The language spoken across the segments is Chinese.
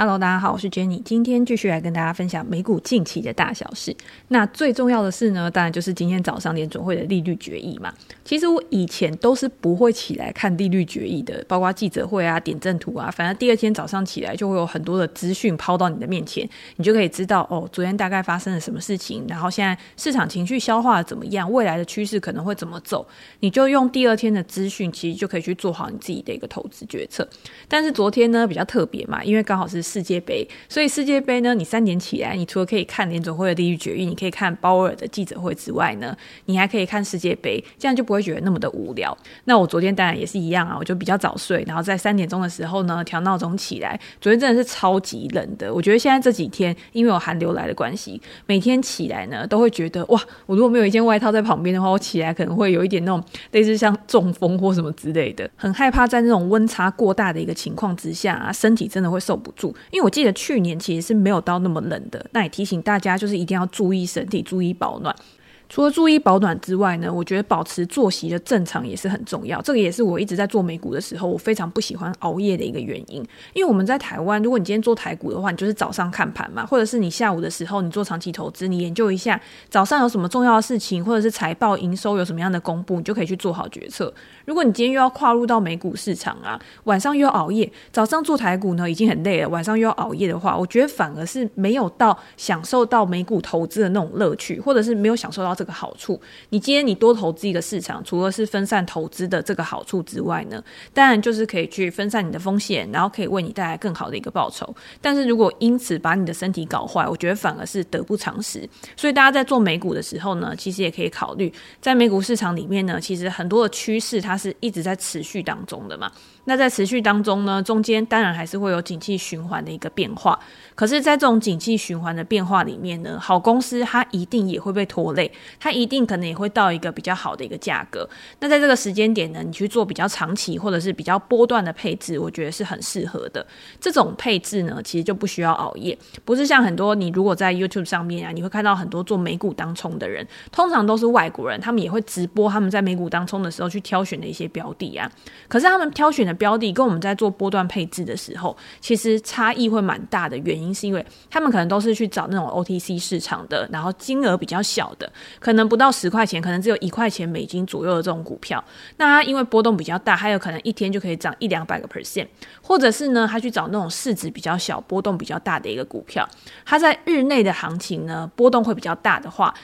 Hello，大家好，我是 Jenny，今天继续来跟大家分享美股近期的大小事。那最重要的是呢，当然就是今天早上联准会的利率决议嘛。其实我以前都是不会起来看利率决议的，包括记者会啊、点阵图啊，反正第二天早上起来就会有很多的资讯抛到你的面前，你就可以知道哦，昨天大概发生了什么事情，然后现在市场情绪消化的怎么样，未来的趋势可能会怎么走，你就用第二天的资讯，其实就可以去做好你自己的一个投资决策。但是昨天呢，比较特别嘛，因为刚好是。世界杯，所以世界杯呢，你三点起来，你除了可以看联总会的利率决议，你可以看鲍尔的记者会之外呢，你还可以看世界杯，这样就不会觉得那么的无聊。那我昨天当然也是一样啊，我就比较早睡，然后在三点钟的时候呢，调闹钟起来。昨天真的是超级冷的，我觉得现在这几天因为有寒流来的关系，每天起来呢都会觉得哇，我如果没有一件外套在旁边的话，我起来可能会有一点那种类似像中风或什么之类的，很害怕在那种温差过大的一个情况之下啊，身体真的会受不住。因为我记得去年其实是没有到那么冷的，那也提醒大家，就是一定要注意身体，注意保暖。除了注意保暖之外呢，我觉得保持作息的正常也是很重要。这个也是我一直在做美股的时候，我非常不喜欢熬夜的一个原因。因为我们在台湾，如果你今天做台股的话，你就是早上看盘嘛，或者是你下午的时候你做长期投资，你研究一下早上有什么重要的事情，或者是财报营收有什么样的公布，你就可以去做好决策。如果你今天又要跨入到美股市场啊，晚上又要熬夜，早上做台股呢已经很累了，晚上又要熬夜的话，我觉得反而是没有到享受到美股投资的那种乐趣，或者是没有享受到这个好处。你今天你多投资一个市场，除了是分散投资的这个好处之外呢，当然就是可以去分散你的风险，然后可以为你带来更好的一个报酬。但是如果因此把你的身体搞坏，我觉得反而是得不偿失。所以大家在做美股的时候呢，其实也可以考虑，在美股市场里面呢，其实很多的趋势它。是一直在持续当中的嘛。那在持续当中呢，中间当然还是会有景气循环的一个变化。可是，在这种景气循环的变化里面呢，好公司它一定也会被拖累，它一定可能也会到一个比较好的一个价格。那在这个时间点呢，你去做比较长期或者是比较波段的配置，我觉得是很适合的。这种配置呢，其实就不需要熬夜，不是像很多你如果在 YouTube 上面啊，你会看到很多做美股当冲的人，通常都是外国人，他们也会直播他们在美股当冲的时候去挑选的一些标的啊。可是他们挑选的标的跟我们在做波段配置的时候，其实差异会蛮大的。原因是因为他们可能都是去找那种 OTC 市场的，然后金额比较小的，可能不到十块钱，可能只有一块钱美金左右的这种股票。那它因为波动比较大，还有可能一天就可以涨一两百个 percent，或者是呢，他去找那种市值比较小、波动比较大的一个股票。它在日内的行情呢，波动会比较大的话。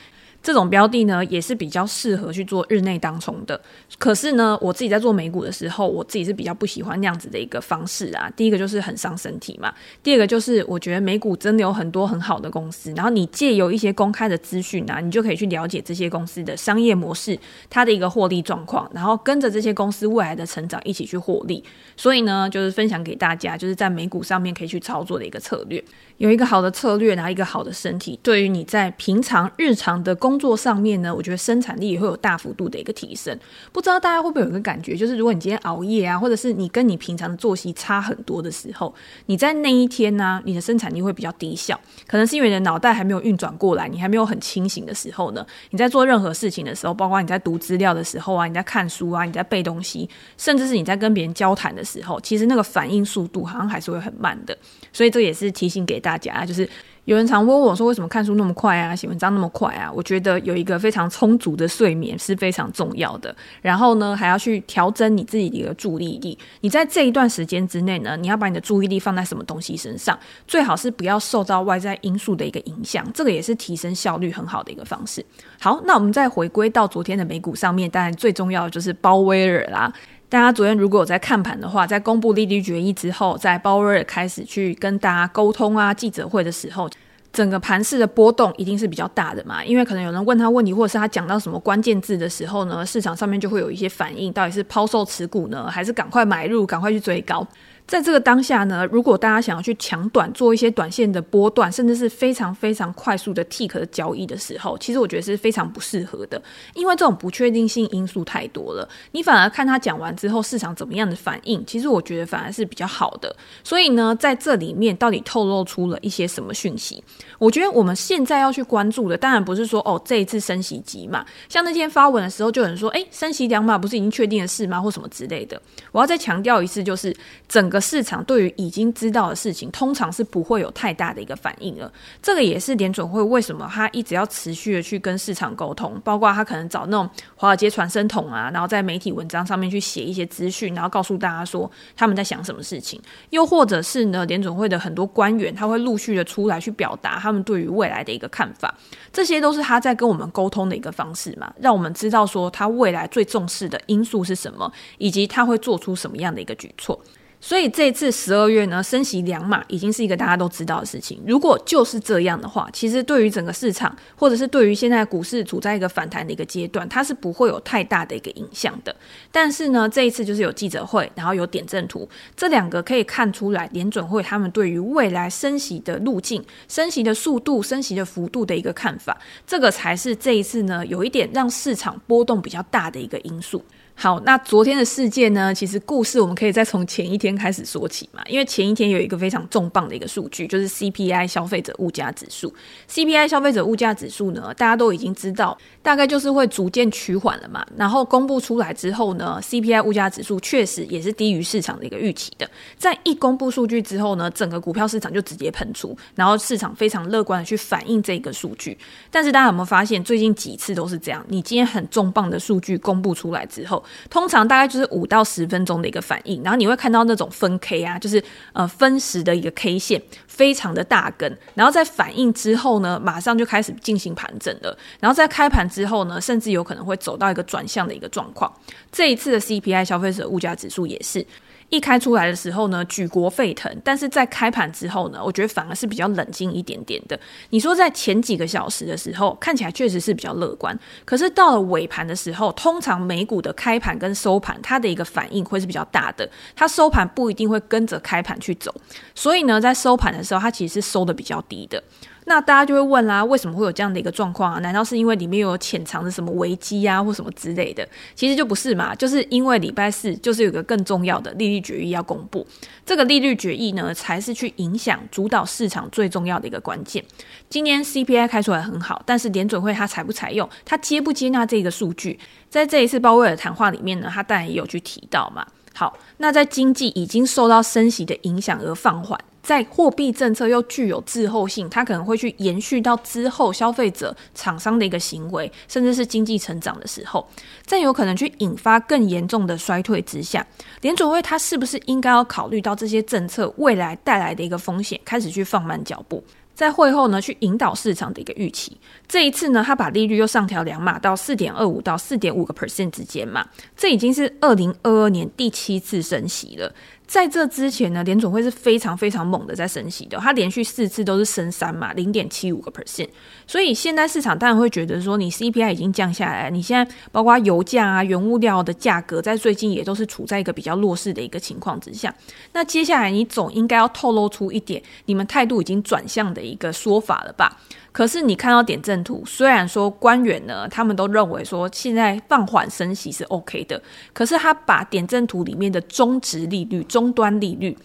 这种标的呢，也是比较适合去做日内当冲的。可是呢，我自己在做美股的时候，我自己是比较不喜欢那样子的一个方式啊。第一个就是很伤身体嘛，第二个就是我觉得美股真的有很多很好的公司，然后你借由一些公开的资讯啊，你就可以去了解这些公司的商业模式，它的一个获利状况，然后跟着这些公司未来的成长一起去获利。所以呢，就是分享给大家，就是在美股上面可以去操作的一个策略。有一个好的策略，然后一个好的身体，对于你在平常日常的工工作上面呢，我觉得生产力也会有大幅度的一个提升。不知道大家会不会有一个感觉，就是如果你今天熬夜啊，或者是你跟你平常的作息差很多的时候，你在那一天呢，你的生产力会比较低效。可能是因为你的脑袋还没有运转过来，你还没有很清醒的时候呢，你在做任何事情的时候，包括你在读资料的时候啊，你在看书啊，你在背东西，甚至是你在跟别人交谈的时候，其实那个反应速度好像还是会很慢的。所以这也是提醒给大家，就是。有人常问我说：“为什么看书那么快啊？写文章那么快啊？”我觉得有一个非常充足的睡眠是非常重要的。然后呢，还要去调整你自己的一个注意力。你在这一段时间之内呢，你要把你的注意力放在什么东西身上？最好是不要受到外在因素的一个影响。这个也是提升效率很好的一个方式。好，那我们再回归到昨天的美股上面，当然最重要的就是鲍威尔啦。大家昨天如果有在看盘的话，在公布利率决议之后，在鲍威尔开始去跟大家沟通啊，记者会的时候，整个盘市的波动一定是比较大的嘛，因为可能有人问他问题，或者是他讲到什么关键字的时候呢，市场上面就会有一些反应，到底是抛售持股呢，还是赶快买入，赶快去追高？在这个当下呢，如果大家想要去抢短，做一些短线的波段，甚至是非常非常快速的 tick 的交易的时候，其实我觉得是非常不适合的，因为这种不确定性因素太多了。你反而看他讲完之后市场怎么样的反应，其实我觉得反而是比较好的。所以呢，在这里面到底透露出了一些什么讯息？我觉得我们现在要去关注的，当然不是说哦这一次升息几码，像那天发文的时候就有人说，诶，升息两码不是已经确定的事吗？或什么之类的。我要再强调一次，就是整个。市场对于已经知道的事情，通常是不会有太大的一个反应了。这个也是联准会为什么他一直要持续的去跟市场沟通，包括他可能找那种华尔街传声筒啊，然后在媒体文章上面去写一些资讯，然后告诉大家说他们在想什么事情。又或者是呢，联准会的很多官员他会陆续的出来去表达他们对于未来的一个看法，这些都是他在跟我们沟通的一个方式嘛，让我们知道说他未来最重视的因素是什么，以及他会做出什么样的一个举措。所以这次十二月呢，升息两码已经是一个大家都知道的事情。如果就是这样的话，其实对于整个市场，或者是对于现在股市处在一个反弹的一个阶段，它是不会有太大的一个影响的。但是呢，这一次就是有记者会，然后有点阵图，这两个可以看出来联准会他们对于未来升息的路径、升息的速度、升息的幅度的一个看法，这个才是这一次呢有一点让市场波动比较大的一个因素。好，那昨天的事件呢？其实故事我们可以再从前一天开始说起嘛。因为前一天有一个非常重磅的一个数据，就是 CPI 消费者物价指数。CPI 消费者物价指数呢，大家都已经知道，大概就是会逐渐趋缓了嘛。然后公布出来之后呢，CPI 物价指数确实也是低于市场的一个预期的。在一公布数据之后呢，整个股票市场就直接喷出，然后市场非常乐观的去反映这个数据。但是大家有没有发现，最近几次都是这样？你今天很重磅的数据公布出来之后，通常大概就是五到十分钟的一个反应，然后你会看到那种分 K 啊，就是呃分时的一个 K 线，非常的大根，然后在反应之后呢，马上就开始进行盘整了，然后在开盘之后呢，甚至有可能会走到一个转向的一个状况。这一次的 CPI 消费者物价指数也是。一开出来的时候呢，举国沸腾，但是在开盘之后呢，我觉得反而是比较冷静一点点的。你说在前几个小时的时候，看起来确实是比较乐观，可是到了尾盘的时候，通常美股的开盘跟收盘，它的一个反应会是比较大的，它收盘不一定会跟着开盘去走，所以呢，在收盘的时候，它其实是收的比较低的。那大家就会问啦，为什么会有这样的一个状况啊？难道是因为里面有潜藏的什么危机啊，或什么之类的？其实就不是嘛，就是因为礼拜四就是有个更重要的利率决议要公布，这个利率决议呢，才是去影响主导市场最重要的一个关键。今年 CPI 开出来很好，但是联准会它采不采用，它接不接纳这个数据，在这一次鲍威尔谈话里面呢，他当然也有去提到嘛。好，那在经济已经受到升息的影响而放缓。在货币政策又具有滞后性，它可能会去延续到之后消费者、厂商的一个行为，甚至是经济成长的时候，再有可能去引发更严重的衰退之下，联准会它是不是应该要考虑到这些政策未来带来的一个风险，开始去放慢脚步？在会后呢，去引导市场的一个预期。这一次呢，他把利率又上调两码到四点二五到四点五个 percent 之间嘛，这已经是二零二二年第七次升息了。在这之前呢，联总会是非常非常猛的在升息的，它连续四次都是升三嘛，零点七五个 percent。所以现在市场当然会觉得说，你 CPI 已经降下来，你现在包括油价啊、原物料的价格，在最近也都是处在一个比较弱势的一个情况之下。那接下来你总应该要透露出一点，你们态度已经转向的一个说法了吧？可是你看到点阵图，虽然说官员呢，他们都认为说现在放缓升息是 OK 的，可是他把点阵图里面的中值利率、终端利率，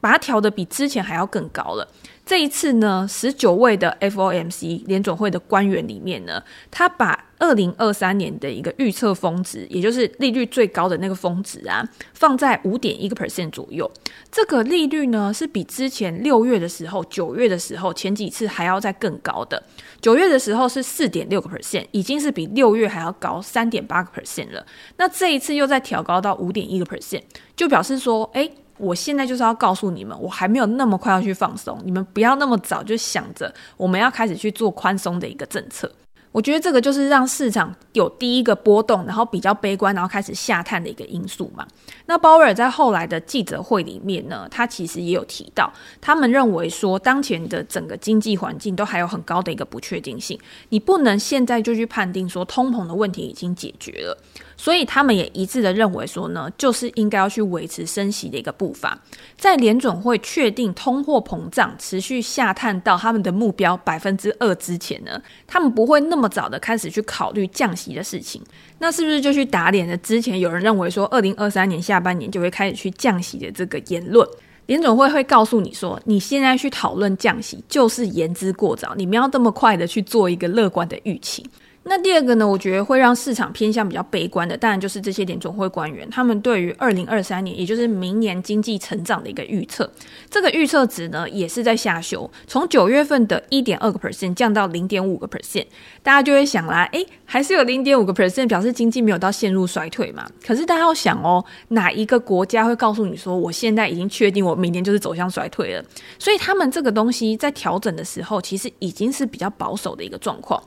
把它调的比之前还要更高了。这一次呢，十九位的 FOMC 联总会的官员里面呢，他把二零二三年的一个预测峰值，也就是利率最高的那个峰值啊，放在五点一个 percent 左右。这个利率呢，是比之前六月的时候、九月的时候前几次还要再更高的。九月的时候是四点六个 percent，已经是比六月还要高三点八个 percent 了。那这一次又再调高到五点一个 percent，就表示说，哎。我现在就是要告诉你们，我还没有那么快要去放松，你们不要那么早就想着我们要开始去做宽松的一个政策。我觉得这个就是让市场有第一个波动，然后比较悲观，然后开始下探的一个因素嘛。那鲍威尔在后来的记者会里面呢，他其实也有提到，他们认为说，当前的整个经济环境都还有很高的一个不确定性，你不能现在就去判定说通膨的问题已经解决了。所以他们也一致的认为说呢，就是应该要去维持升息的一个步伐，在联准会确定通货膨胀持续下探到他们的目标百分之二之前呢，他们不会那么早的开始去考虑降息的事情。那是不是就去打脸了之前有人认为说二零二三年下半年就会开始去降息的这个言论？联准会会告诉你说，你现在去讨论降息就是言之过早，你们要这么快的去做一个乐观的预期。那第二个呢，我觉得会让市场偏向比较悲观的，当然就是这些联准会官员他们对于二零二三年，也就是明年经济成长的一个预测。这个预测值呢，也是在下修，从九月份的一点二个 percent 降到零点五个 percent。大家就会想啦，诶，还是有零点五个 percent 表示经济没有到陷入衰退嘛？可是大家要想哦，哪一个国家会告诉你说，我现在已经确定我明年就是走向衰退了？所以他们这个东西在调整的时候，其实已经是比较保守的一个状况。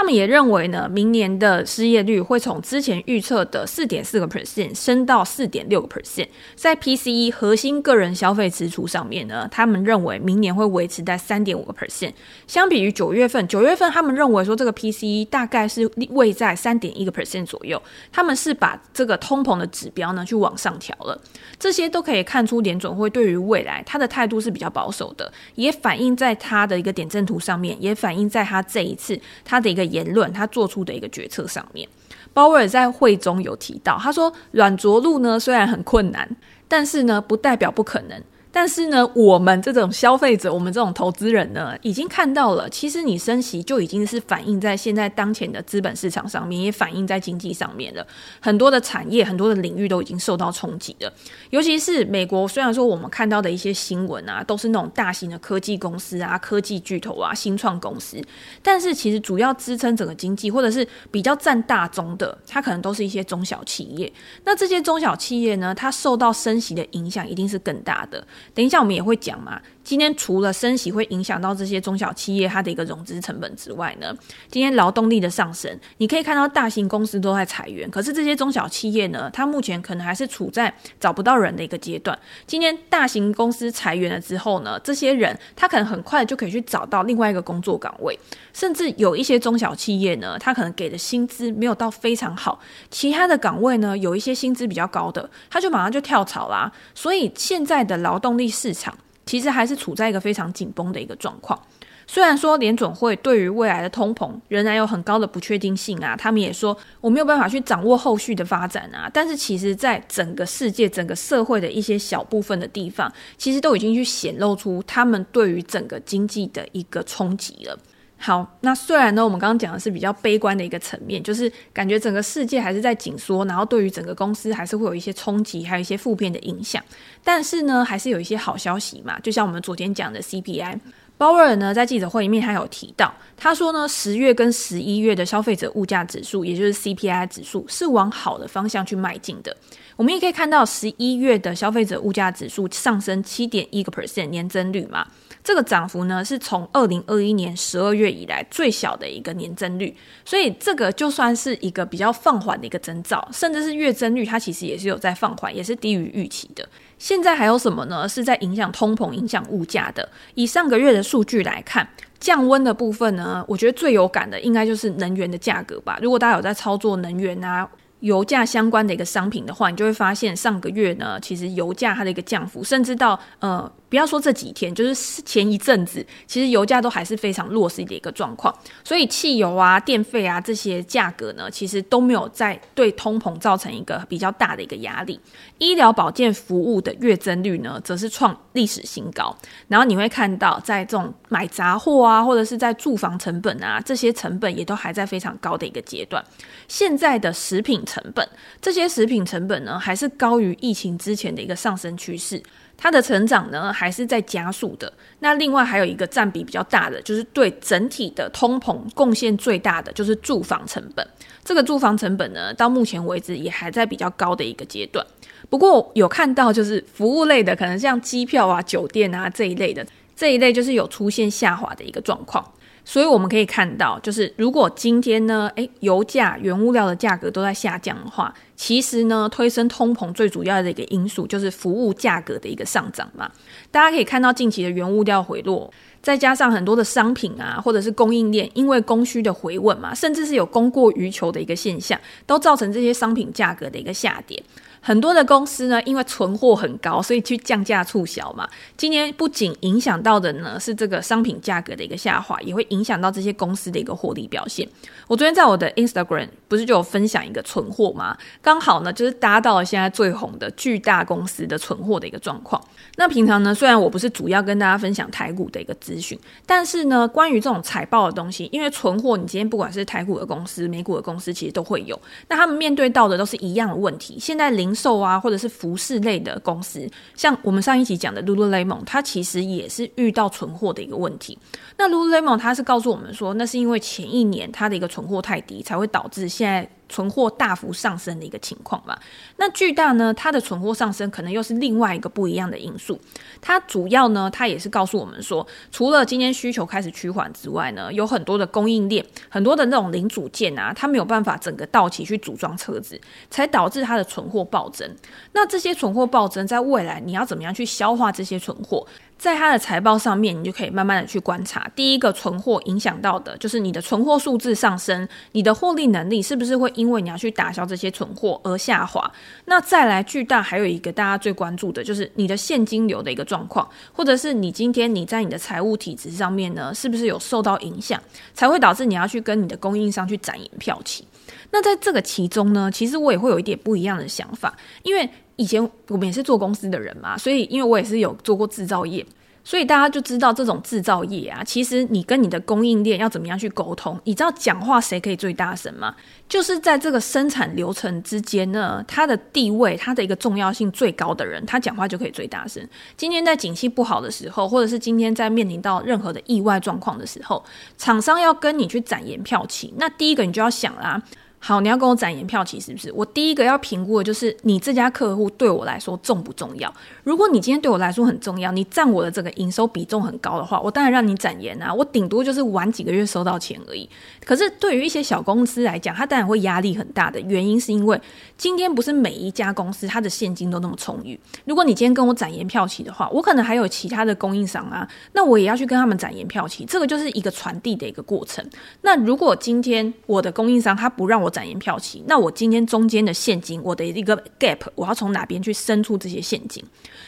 他们也认为呢，明年的失业率会从之前预测的四点四个 percent 升到四点六个 percent。在 PCE 核心个人消费支出上面呢，他们认为明年会维持在三点五个 percent。相比于九月份，九月份他们认为说这个 PCE 大概是位在三点一个 percent 左右。他们是把这个通膨的指标呢去往上调了。这些都可以看出联准会对于未来他的态度是比较保守的，也反映在他的一个点阵图上面，也反映在他这一次他的一个。言论，他做出的一个决策上面，鲍威尔在会中有提到，他说软着陆呢虽然很困难，但是呢不代表不可能。但是呢，我们这种消费者，我们这种投资人呢，已经看到了，其实你升息就已经是反映在现在当前的资本市场上面，也反映在经济上面了。很多的产业，很多的领域都已经受到冲击了。尤其是美国，虽然说我们看到的一些新闻啊，都是那种大型的科技公司啊、科技巨头啊、新创公司，但是其实主要支撑整个经济，或者是比较占大宗的，它可能都是一些中小企业。那这些中小企业呢，它受到升息的影响一定是更大的。等一下，我们也会讲嘛。今天除了升息会影响到这些中小企业它的一个融资成本之外呢，今天劳动力的上升，你可以看到大型公司都在裁员，可是这些中小企业呢，它目前可能还是处在找不到人的一个阶段。今天大型公司裁员了之后呢，这些人他可能很快就可以去找到另外一个工作岗位，甚至有一些中小企业呢，他可能给的薪资没有到非常好，其他的岗位呢，有一些薪资比较高的，他就马上就跳槽啦。所以现在的劳动力市场。其实还是处在一个非常紧绷的一个状况。虽然说联准会对于未来的通膨仍然有很高的不确定性啊，他们也说我没有办法去掌握后续的发展啊。但是其实，在整个世界、整个社会的一些小部分的地方，其实都已经去显露出他们对于整个经济的一个冲击了。好，那虽然呢，我们刚刚讲的是比较悲观的一个层面，就是感觉整个世界还是在紧缩，然后对于整个公司还是会有一些冲击，还有一些负面的影响。但是呢，还是有一些好消息嘛，就像我们昨天讲的 CPI，鲍威尔呢在记者会里面他有提到，他说呢，十月跟十一月的消费者物价指数，也就是 CPI 指数，是往好的方向去迈进的。我们也可以看到，十一月的消费者物价指数上升七点一个 percent 年增率嘛。这个涨幅呢，是从二零二一年十二月以来最小的一个年增率，所以这个就算是一个比较放缓的一个征兆，甚至是月增率，它其实也是有在放缓，也是低于预期的。现在还有什么呢？是在影响通膨、影响物价的。以上个月的数据来看，降温的部分呢，我觉得最有感的应该就是能源的价格吧。如果大家有在操作能源啊，油价相关的一个商品的话，你就会发现上个月呢，其实油价它的一个降幅，甚至到呃。不要说这几天，就是前一阵子，其实油价都还是非常弱势的一个状况。所以汽油啊、电费啊这些价格呢，其实都没有在对通膨造成一个比较大的一个压力。医疗保健服务的月增率呢，则是创历史新高。然后你会看到，在这种买杂货啊，或者是在住房成本啊，这些成本也都还在非常高的一个阶段。现在的食品成本，这些食品成本呢，还是高于疫情之前的一个上升趋势。它的成长呢，还是在加速的。那另外还有一个占比比较大的，就是对整体的通膨贡献最大的，就是住房成本。这个住房成本呢，到目前为止也还在比较高的一个阶段。不过有看到，就是服务类的，可能像机票啊、酒店啊这一类的，这一类就是有出现下滑的一个状况。所以我们可以看到，就是如果今天呢，诶，油价、原物料的价格都在下降的话，其实呢，推升通膨最主要的一个因素就是服务价格的一个上涨嘛。大家可以看到近期的原物料回落，再加上很多的商品啊，或者是供应链因为供需的回稳嘛，甚至是有供过于求的一个现象，都造成这些商品价格的一个下跌。很多的公司呢，因为存货很高，所以去降价促销嘛。今年不仅影响到的呢是这个商品价格的一个下滑，也会影响到这些公司的一个获利表现。我昨天在我的 Instagram 不是就有分享一个存货吗？刚好呢，就是搭到了现在最红的巨大公司的存货的一个状况。那平常呢，虽然我不是主要跟大家分享台股的一个资讯，但是呢，关于这种财报的东西，因为存货，你今天不管是台股的公司、美股的公司，其实都会有。那他们面对到的都是一样的问题。现在零售啊，或者是服饰类的公司，像我们上一集讲的 Lululemon，它其实也是遇到存货的一个问题。那 Lululemon 它是告诉我们说，那是因为前一年它的一个存货太低，才会导致现在存货大幅上升的一个情况嘛。那巨大呢，它的存货上升可能又是另外一个不一样的因素。它主要呢，它也是告诉我们说，除了今天需求开始趋缓之外呢，有很多的供应链，很多的那种零组件啊，它没有办法整个到齐去组装车子，才导致它的存货暴增。那这些存货暴增，在未来你要怎么样去消化这些存货？在它的财报上面，你就可以慢慢的去观察。第一个存货影响到的就是你的存货数字上升，你的获利能力是不是会因为你要去打消这些存货而下滑？那再来巨大还有一个大家最关注的就是你的现金流的一个状况，或者是你今天你在你的财务体制上面呢，是不是有受到影响，才会导致你要去跟你的供应商去展延票期？那在这个其中呢，其实我也会有一点不一样的想法，因为。以前我们也是做公司的人嘛，所以因为我也是有做过制造业，所以大家就知道这种制造业啊，其实你跟你的供应链要怎么样去沟通？你知道讲话谁可以最大声吗？就是在这个生产流程之间呢，他的地位、他的一个重要性最高的人，他讲话就可以最大声。今天在景气不好的时候，或者是今天在面临到任何的意外状况的时候，厂商要跟你去展言票期，那第一个你就要想啦。好，你要跟我展延票期是不是？我第一个要评估的就是你这家客户对我来说重不重要。如果你今天对我来说很重要，你占我的这个营收比重很高的话，我当然让你展延啊。我顶多就是晚几个月收到钱而已。可是对于一些小公司来讲，它当然会压力很大的原因是因为今天不是每一家公司它的现金都那么充裕。如果你今天跟我展延票期的话，我可能还有其他的供应商啊，那我也要去跟他们展延票期，这个就是一个传递的一个过程。那如果今天我的供应商他不让我展延票期，那我今天中间的现金，我的一个 gap，我要从哪边去伸出这些现金？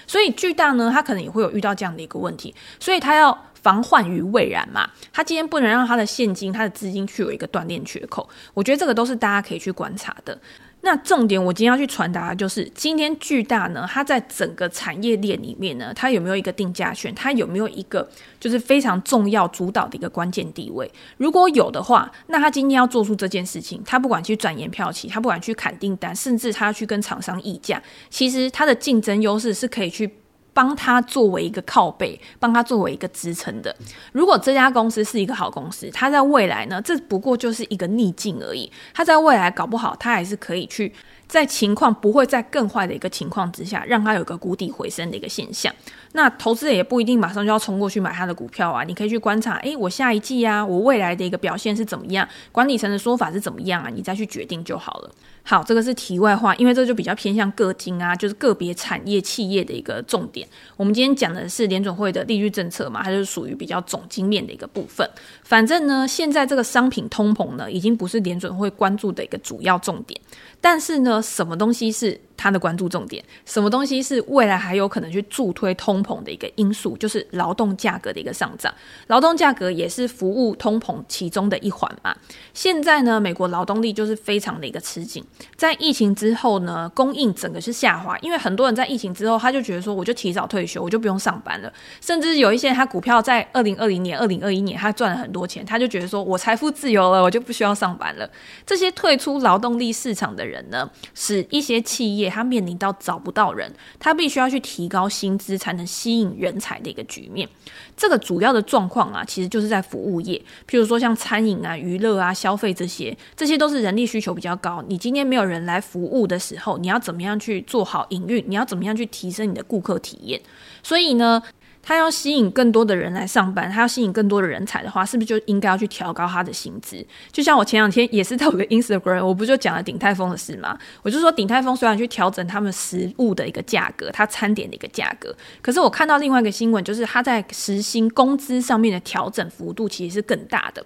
所以巨大呢，他可能也会有遇到这样的一个问题，所以他要防患于未然嘛，他今天不能让他的现金、他的资金去有一个断裂缺口。我觉得这个都是大家可以去观察的。那重点，我今天要去传达的就是，今天巨大呢，它在整个产业链里面呢，它有没有一个定价权？它有没有一个就是非常重要、主导的一个关键地位？如果有的话，那它今天要做出这件事情，它不管去转延票期，它不管去砍订单，甚至它去跟厂商议价，其实它的竞争优势是可以去。帮他作为一个靠背，帮他作为一个支撑的。如果这家公司是一个好公司，他在未来呢，这不过就是一个逆境而已。他在未来搞不好，他还是可以去在情况不会在更坏的一个情况之下，让它有个谷底回升的一个现象。那投资者也不一定马上就要冲过去买他的股票啊，你可以去观察，诶，我下一季啊，我未来的一个表现是怎么样，管理层的说法是怎么样啊，你再去决定就好了。好，这个是题外话，因为这就比较偏向个金啊，就是个别产业企业的一个重点。我们今天讲的是联准会的利率政策嘛，它就是属于比较总经面的一个部分。反正呢，现在这个商品通膨呢，已经不是联准会关注的一个主要重点。但是呢，什么东西是它的关注重点？什么东西是未来还有可能去助推通膨的一个因素？就是劳动价格的一个上涨。劳动价格也是服务通膨其中的一环嘛。现在呢，美国劳动力就是非常的一个吃紧。在疫情之后呢，供应整个是下滑，因为很多人在疫情之后，他就觉得说，我就提早退休，我就不用上班了。甚至有一些人他股票在二零二零年、二零二一年他赚了很多钱，他就觉得说我财富自由了，我就不需要上班了。这些退出劳动力市场的。人呢，使一些企业他面临到找不到人，他必须要去提高薪资才能吸引人才的一个局面。这个主要的状况啊，其实就是在服务业，譬如说像餐饮啊、娱乐啊、消费这些，这些都是人力需求比较高。你今天没有人来服务的时候，你要怎么样去做好营运？你要怎么样去提升你的顾客体验？所以呢，他要吸引更多的人来上班，他要吸引更多的人才的话，是不是就应该要去调高他的薪资？就像我前两天也是在我的 Instagram，我不就讲了鼎泰丰的事吗？我就说鼎泰丰虽然去调整他们食物的一个价格，他餐点的一个价格，可是我看到另外一个新闻，就是他在时薪工资上面的调整幅度其实是更大的。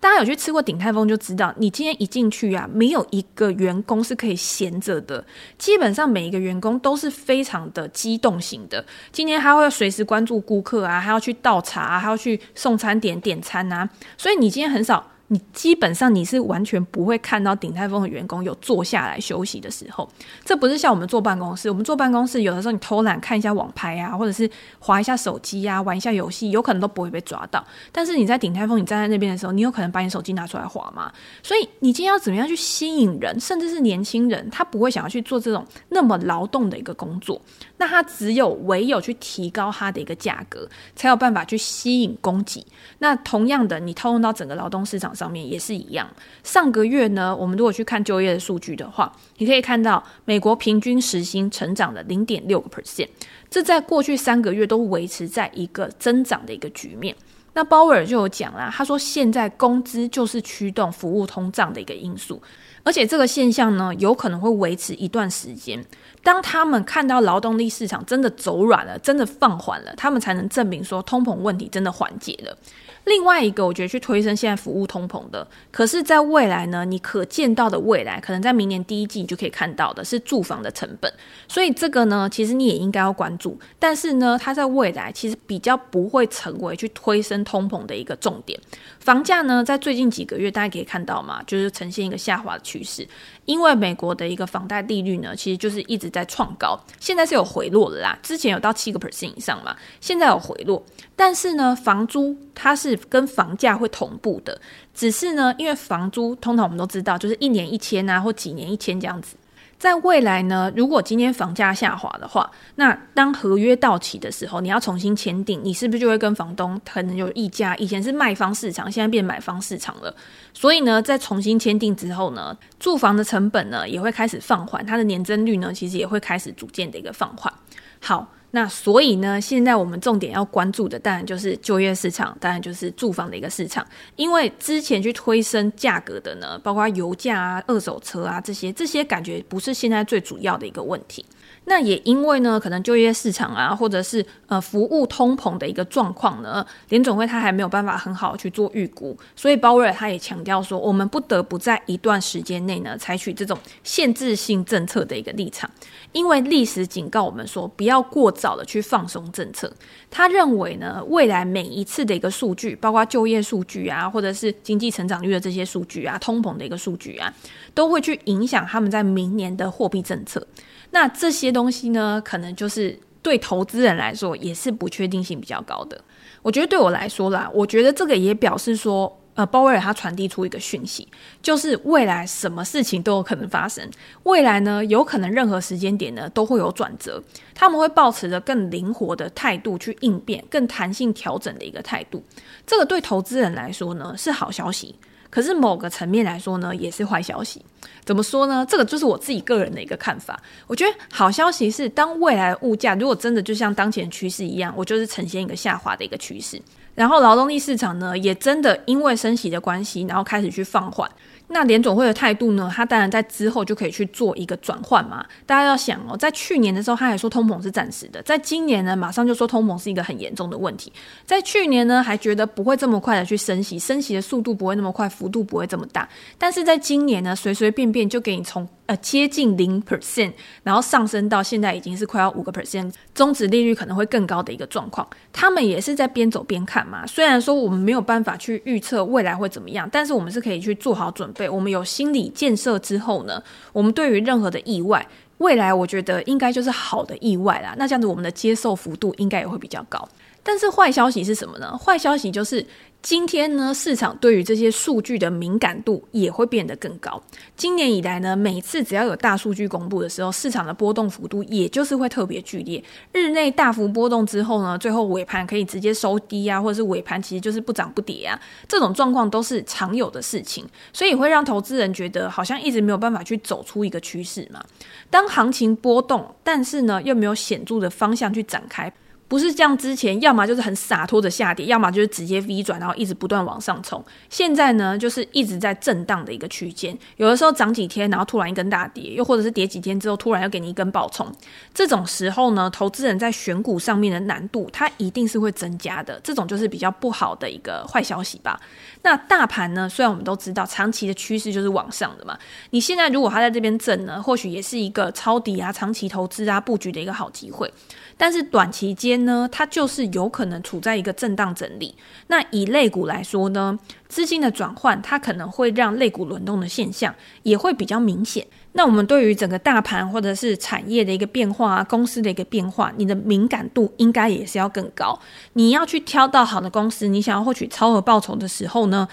大家有去吃过鼎泰丰就知道，你今天一进去啊，没有一个员工是可以闲着的，基本上每一个员工都是非常的机动型的。今天他会随时关注顾客啊，还要去倒茶啊，还要去送餐点点餐啊，所以你今天很少你基本上你是完全不会看到鼎泰丰的员工有坐下来休息的时候。这不是像我们坐办公室，我们坐办公室有的时候你偷懒看一下网拍啊，或者是划一下手机啊，玩一下游戏，有可能都不会被抓到。但是你在鼎泰丰，你站在那边的时候，你有可能把你手机拿出来划吗？所以你今天要怎么样去吸引人，甚至是年轻人，他不会想要去做这种那么劳动的一个工作。那它只有唯有去提高它的一个价格，才有办法去吸引供给。那同样的，你套用到整个劳动市场上面也是一样。上个月呢，我们如果去看就业的数据的话，你可以看到美国平均时薪成长了零点六个 percent，这在过去三个月都维持在一个增长的一个局面。那鲍威尔就有讲啦，他说现在工资就是驱动服务通胀的一个因素。而且这个现象呢，有可能会维持一段时间。当他们看到劳动力市场真的走软了，真的放缓了，他们才能证明说通膨问题真的缓解了。另外一个，我觉得去推升现在服务通膨的，可是在未来呢，你可见到的未来，可能在明年第一季你就可以看到的是住房的成本。所以这个呢，其实你也应该要关注。但是呢，它在未来其实比较不会成为去推升通膨的一个重点。房价呢，在最近几个月大家可以看到嘛，就是呈现一个下滑的趋势。因为美国的一个房贷利率呢，其实就是一直在创高，现在是有回落的啦。之前有到七个 percent 以上嘛，现在有回落。但是呢，房租它是跟房价会同步的，只是呢，因为房租通常我们都知道，就是一年一千啊，或几年一千这样子。在未来呢，如果今天房价下滑的话，那当合约到期的时候，你要重新签订，你是不是就会跟房东可能有议价？以前是卖方市场，现在变买方市场了。所以呢，在重新签订之后呢，住房的成本呢也会开始放缓，它的年增率呢其实也会开始逐渐的一个放缓。好。那所以呢，现在我们重点要关注的，当然就是就业市场，当然就是住房的一个市场。因为之前去推升价格的呢，包括油价啊、二手车啊这些，这些感觉不是现在最主要的一个问题。那也因为呢，可能就业市场啊，或者是呃服务通膨的一个状况呢，联总会他还没有办法很好去做预估，所以鲍威尔他也强调说，我们不得不在一段时间内呢，采取这种限制性政策的一个立场。因为历史警告我们说，不要过早的去放松政策。他认为呢，未来每一次的一个数据，包括就业数据啊，或者是经济成长率的这些数据啊，通膨的一个数据啊，都会去影响他们在明年的货币政策。那这些东西呢，可能就是对投资人来说，也是不确定性比较高的。我觉得对我来说啦，我觉得这个也表示说。呃，鲍威尔他传递出一个讯息，就是未来什么事情都有可能发生。未来呢，有可能任何时间点呢都会有转折，他们会抱持着更灵活的态度去应变，更弹性调整的一个态度。这个对投资人来说呢是好消息，可是某个层面来说呢也是坏消息。怎么说呢？这个就是我自己个人的一个看法。我觉得好消息是，当未来物价如果真的就像当前趋势一样，我就是呈现一个下滑的一个趋势。然后劳动力市场呢，也真的因为升息的关系，然后开始去放缓。那联总会的态度呢？他当然在之后就可以去做一个转换嘛。大家要想哦，在去年的时候，他还说通膨是暂时的；在今年呢，马上就说通膨是一个很严重的问题。在去年呢，还觉得不会这么快的去升息，升息的速度不会那么快，幅度不会这么大。但是在今年呢，随随便便就给你从呃接近零 percent，然后上升到现在已经是快要五个 percent，终止利率可能会更高的一个状况。他们也是在边走边看嘛。虽然说我们没有办法去预测未来会怎么样，但是我们是可以去做好准备。对，我们有心理建设之后呢，我们对于任何的意外，未来我觉得应该就是好的意外啦。那这样子，我们的接受幅度应该也会比较高。但是坏消息是什么呢？坏消息就是。今天呢，市场对于这些数据的敏感度也会变得更高。今年以来呢，每次只要有大数据公布的时候，市场的波动幅度也就是会特别剧烈。日内大幅波动之后呢，最后尾盘可以直接收低啊，或者是尾盘其实就是不涨不跌啊，这种状况都是常有的事情，所以会让投资人觉得好像一直没有办法去走出一个趋势嘛。当行情波动，但是呢又没有显著的方向去展开。不是像之前，要么就是很洒脱的下跌，要么就是直接 V 转，然后一直不断往上冲。现在呢，就是一直在震荡的一个区间，有的时候涨几天，然后突然一根大跌，又或者是跌几天之后，突然又给你一根暴冲。这种时候呢，投资人在选股上面的难度，它一定是会增加的。这种就是比较不好的一个坏消息吧。那大盘呢，虽然我们都知道长期的趋势就是往上的嘛，你现在如果它在这边震呢，或许也是一个抄底啊、长期投资啊、布局的一个好机会。但是短期间。呢，它就是有可能处在一个震荡整理。那以类股来说呢，资金的转换，它可能会让类股轮动的现象也会比较明显。那我们对于整个大盘或者是产业的一个变化啊，公司的一个变化，你的敏感度应该也是要更高。你要去挑到好的公司，你想要获取超额报酬的时候呢，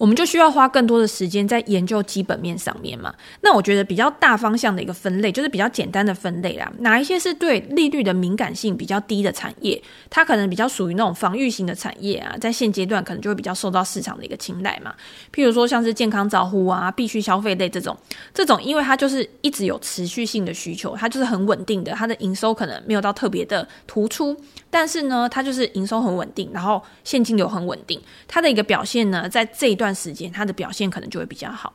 我们就需要花更多的时间在研究基本面上面嘛。那我觉得比较大方向的一个分类，就是比较简单的分类啦。哪一些是对利率的敏感性比较低的产业，它可能比较属于那种防御型的产业啊，在现阶段可能就会比较受到市场的一个青睐嘛。譬如说像是健康照护啊、必需消费类这种，这种因为它就是一直有持续性的需求，它就是很稳定的，它的营收可能没有到特别的突出，但是呢，它就是营收很稳定，然后现金流很稳定，它的一个表现呢，在这一段。时间它的表现可能就会比较好，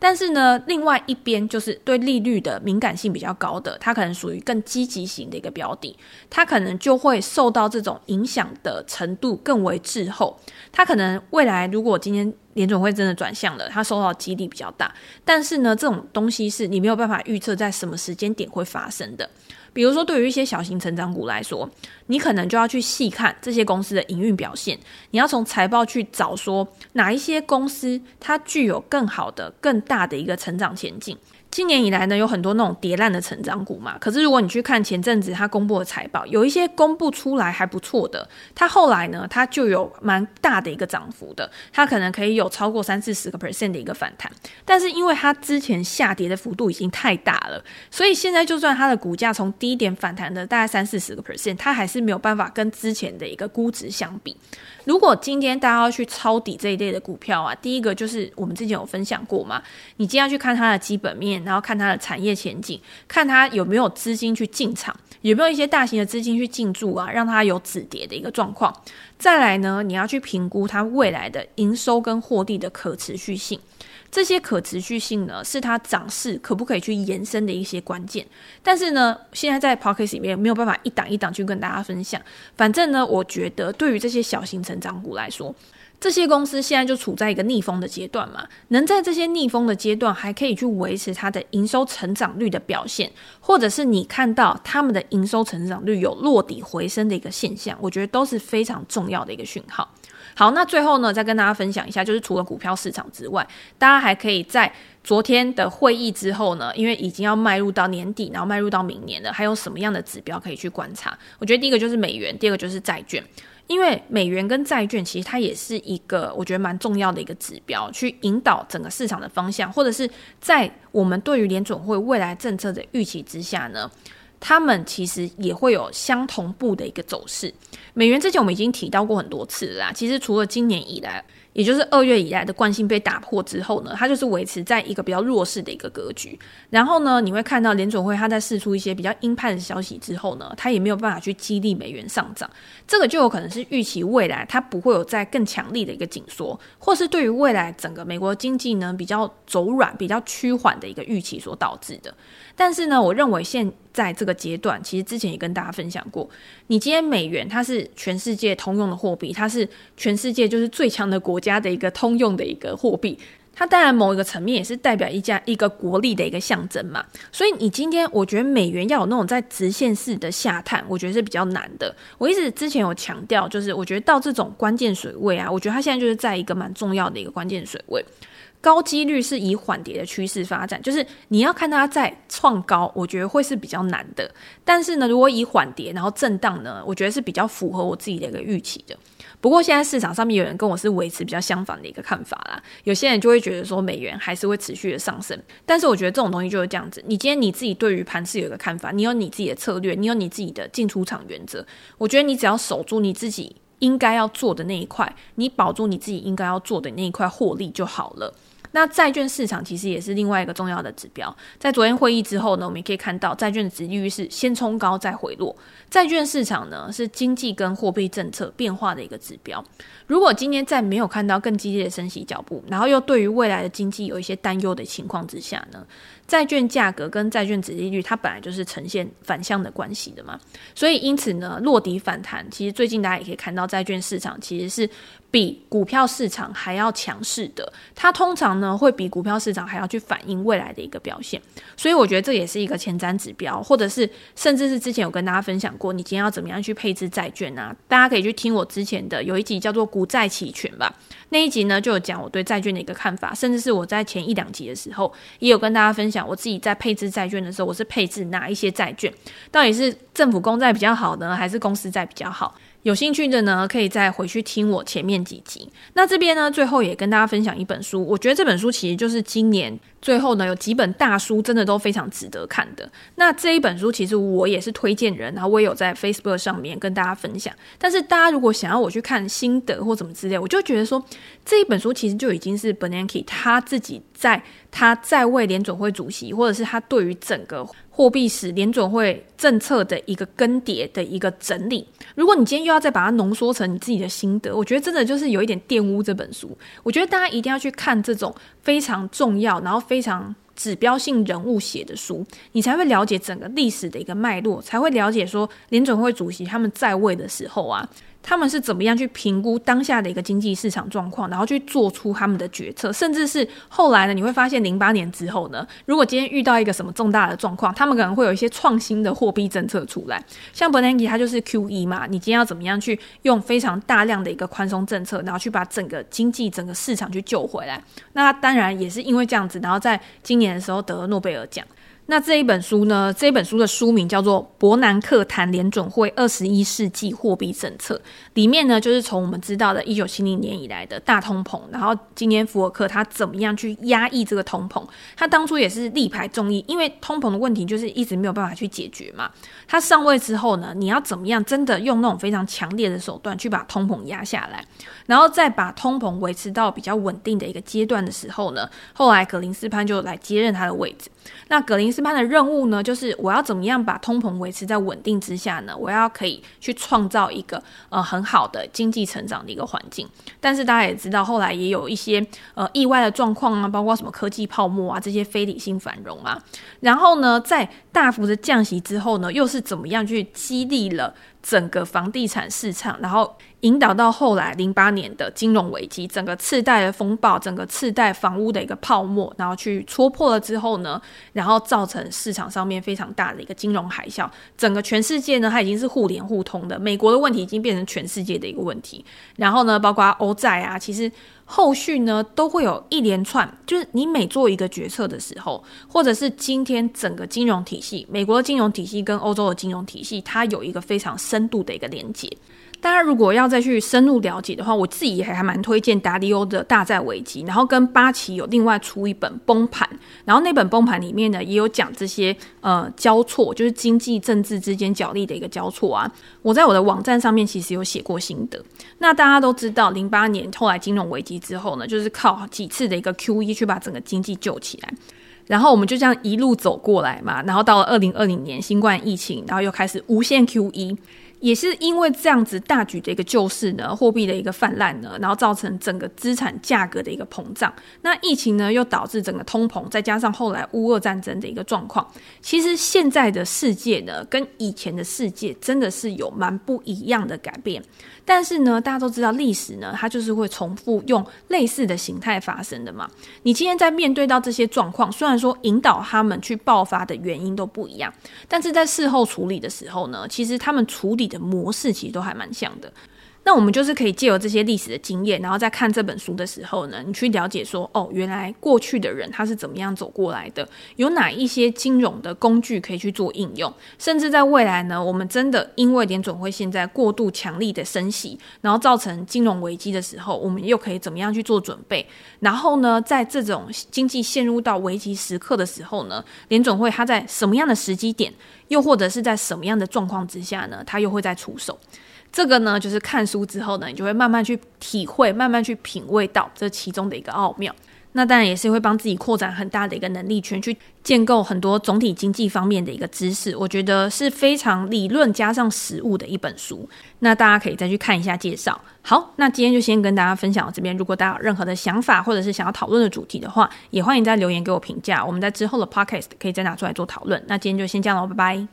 但是呢，另外一边就是对利率的敏感性比较高的，它可能属于更积极型的一个标的，它可能就会受到这种影响的程度更为滞后。它可能未来如果今天联准会真的转向了，它受到几率比较大，但是呢，这种东西是你没有办法预测在什么时间点会发生的。比如说，对于一些小型成长股来说，你可能就要去细看这些公司的营运表现，你要从财报去找说哪一些公司它具有更好的、更大的一个成长前景。今年以来呢，有很多那种跌烂的成长股嘛。可是如果你去看前阵子它公布的财报，有一些公布出来还不错的，它后来呢，它就有蛮大的一个涨幅的，它可能可以有超过三四十个 percent 的一个反弹。但是因为它之前下跌的幅度已经太大了，所以现在就算它的股价从低点反弹的大概三四十个 percent，它还是没有办法跟之前的一个估值相比。如果今天大家要去抄底这一类的股票啊，第一个就是我们之前有分享过嘛，你今天要去看它的基本面。然后看它的产业前景，看它有没有资金去进场，有没有一些大型的资金去进驻啊，让它有止跌的一个状况。再来呢，你要去评估它未来的营收跟获利的可持续性。这些可持续性呢，是它涨势可不可以去延伸的一些关键。但是呢，现在在 Podcast 里面没有办法一档一档去跟大家分享。反正呢，我觉得对于这些小型成长股来说，这些公司现在就处在一个逆风的阶段嘛，能在这些逆风的阶段还可以去维持它的营收成长率的表现，或者是你看到他们的营收成长率有落底回升的一个现象，我觉得都是非常重要的一个讯号。好，那最后呢，再跟大家分享一下，就是除了股票市场之外，大家还可以在昨天的会议之后呢，因为已经要迈入到年底，然后迈入到明年了，还有什么样的指标可以去观察？我觉得第一个就是美元，第二个就是债券。因为美元跟债券其实它也是一个我觉得蛮重要的一个指标，去引导整个市场的方向，或者是在我们对于联准会未来政策的预期之下呢，他们其实也会有相同步的一个走势。美元之前我们已经提到过很多次啦，其实除了今年以来。也就是二月以来的惯性被打破之后呢，它就是维持在一个比较弱势的一个格局。然后呢，你会看到联准会它在释出一些比较鹰派的消息之后呢，它也没有办法去激励美元上涨。这个就有可能是预期未来它不会有再更强力的一个紧缩，或是对于未来整个美国经济呢比较走软、比较趋缓的一个预期所导致的。但是呢，我认为现在这个阶段，其实之前也跟大家分享过，你今天美元它是全世界通用的货币，它是全世界就是最强的国家家的一个通用的一个货币，它当然某一个层面也是代表一家一个国力的一个象征嘛。所以你今天我觉得美元要有那种在直线式的下探，我觉得是比较难的。我一直之前有强调，就是我觉得到这种关键水位啊，我觉得它现在就是在一个蛮重要的一个关键水位。高几率是以缓跌的趋势发展，就是你要看它在创高，我觉得会是比较难的。但是呢，如果以缓跌然后震荡呢，我觉得是比较符合我自己的一个预期的。不过现在市场上面有人跟我是维持比较相反的一个看法啦，有些人就会觉得说美元还是会持续的上升。但是我觉得这种东西就是这样子，你今天你自己对于盘市有一个看法，你有你自己的策略，你有你自己的进出场原则。我觉得你只要守住你自己应该要做的那一块，你保住你自己应该要做的那一块获利就好了。那债券市场其实也是另外一个重要的指标。在昨天会议之后呢，我们也可以看到债券的值率是先冲高再回落。债券市场呢是经济跟货币政策变化的一个指标。如果今天在没有看到更激烈的升息脚步，然后又对于未来的经济有一些担忧的情况之下呢，债券价格跟债券殖利率它本来就是呈现反向的关系的嘛。所以因此呢，落底反弹，其实最近大家也可以看到债券市场其实是比股票市场还要强势的，它通常呢会比股票市场还要去反映未来的一个表现，所以我觉得这也是一个前瞻指标，或者是甚至是之前有跟大家分享过，你今天要怎么样去配置债券啊？大家可以去听我之前的有一集叫做“股债期权”吧，那一集呢就有讲我对债券的一个看法，甚至是我在前一两集的时候也有跟大家分享我自己在配置债券的时候，我是配置哪一些债券，到底是政府公债比较好呢，还是公司债比较好？有兴趣的呢，可以再回去听我前面几集。那这边呢，最后也跟大家分享一本书，我觉得这本书其实就是今年。最后呢，有几本大书真的都非常值得看的。那这一本书其实我也是推荐人，然后我也有在 Facebook 上面跟大家分享。但是大家如果想要我去看心得或怎么之类，我就觉得说这一本书其实就已经是 Benanke 他自己在他在位联总会主席，或者是他对于整个货币史联总会政策的一个更迭的一个整理。如果你今天又要再把它浓缩成你自己的心得，我觉得真的就是有一点玷污这本书。我觉得大家一定要去看这种非常重要，然后。非常指标性人物写的书，你才会了解整个历史的一个脉络，才会了解说联准会主席他们在位的时候啊。他们是怎么样去评估当下的一个经济市场状况，然后去做出他们的决策，甚至是后来呢，你会发现零八年之后呢，如果今天遇到一个什么重大的状况，他们可能会有一些创新的货币政策出来。像 Bernanke 他就是 QE 嘛，你今天要怎么样去用非常大量的一个宽松政策，然后去把整个经济、整个市场去救回来。那当然也是因为这样子，然后在今年的时候得了诺贝尔奖。那这一本书呢？这本书的书名叫做《伯南克谈联准会二十一世纪货币政策》，里面呢就是从我们知道的一九七零年以来的大通膨，然后今天福尔克他怎么样去压抑这个通膨？他当初也是力排众议，因为通膨的问题就是一直没有办法去解决嘛。他上位之后呢，你要怎么样真的用那种非常强烈的手段去把通膨压下来，然后再把通膨维持到比较稳定的一个阶段的时候呢，后来格林斯潘就来接任他的位置。那格林斯潘的任务呢，就是我要怎么样把通膨维持在稳定之下呢？我要可以去创造一个呃很好的经济成长的一个环境。但是大家也知道，后来也有一些呃意外的状况啊，包括什么科技泡沫啊，这些非理性繁荣啊。然后呢，在大幅的降息之后呢，又是怎么样去激励了整个房地产市场，然后引导到后来零八年的金融危机，整个次贷的风暴，整个次贷房屋的一个泡沫，然后去戳破了之后呢，然后造成市场上面非常大的一个金融海啸。整个全世界呢，它已经是互联互通的，美国的问题已经变成全世界的一个问题。然后呢，包括欧债啊，其实。后续呢，都会有一连串，就是你每做一个决策的时候，或者是今天整个金融体系，美国的金融体系跟欧洲的金融体系，它有一个非常深度的一个连接。大家如果要再去深入了解的话，我自己也还蛮推荐达利欧的《大债危机》，然后跟巴奇有另外出一本《崩盘》，然后那本《崩盘》里面呢也有讲这些呃交错，就是经济政治之间角力的一个交错啊。我在我的网站上面其实有写过心得。那大家都知道，零八年后来金融危机之后呢，就是靠几次的一个 QE 去把整个经济救起来，然后我们就这样一路走过来嘛，然后到了二零二零年新冠疫情，然后又开始无限 QE。也是因为这样子大举的一个救市呢，货币的一个泛滥呢，然后造成整个资产价格的一个膨胀。那疫情呢，又导致整个通膨，再加上后来乌俄战争的一个状况。其实现在的世界呢，跟以前的世界真的是有蛮不一样的改变。但是呢，大家都知道历史呢，它就是会重复用类似的形态发生的嘛。你今天在面对到这些状况，虽然说引导他们去爆发的原因都不一样，但是在事后处理的时候呢，其实他们处理的模式其实都还蛮像的。那我们就是可以借由这些历史的经验，然后在看这本书的时候呢，你去了解说，哦，原来过去的人他是怎么样走过来的，有哪一些金融的工具可以去做应用，甚至在未来呢，我们真的因为联准会现在过度强力的升息，然后造成金融危机的时候，我们又可以怎么样去做准备？然后呢，在这种经济陷入到危机时刻的时候呢，联准会它在什么样的时机点，又或者是在什么样的状况之下呢，它又会再出手？这个呢，就是看书之后呢，你就会慢慢去体会，慢慢去品味到这其中的一个奥妙。那当然也是会帮自己扩展很大的一个能力圈，去建构很多总体经济方面的一个知识。我觉得是非常理论加上实物的一本书。那大家可以再去看一下介绍。好，那今天就先跟大家分享到这边。如果大家有任何的想法，或者是想要讨论的主题的话，也欢迎在留言给我评价。我们在之后的 podcast 可以再拿出来做讨论。那今天就先这样喽，拜拜。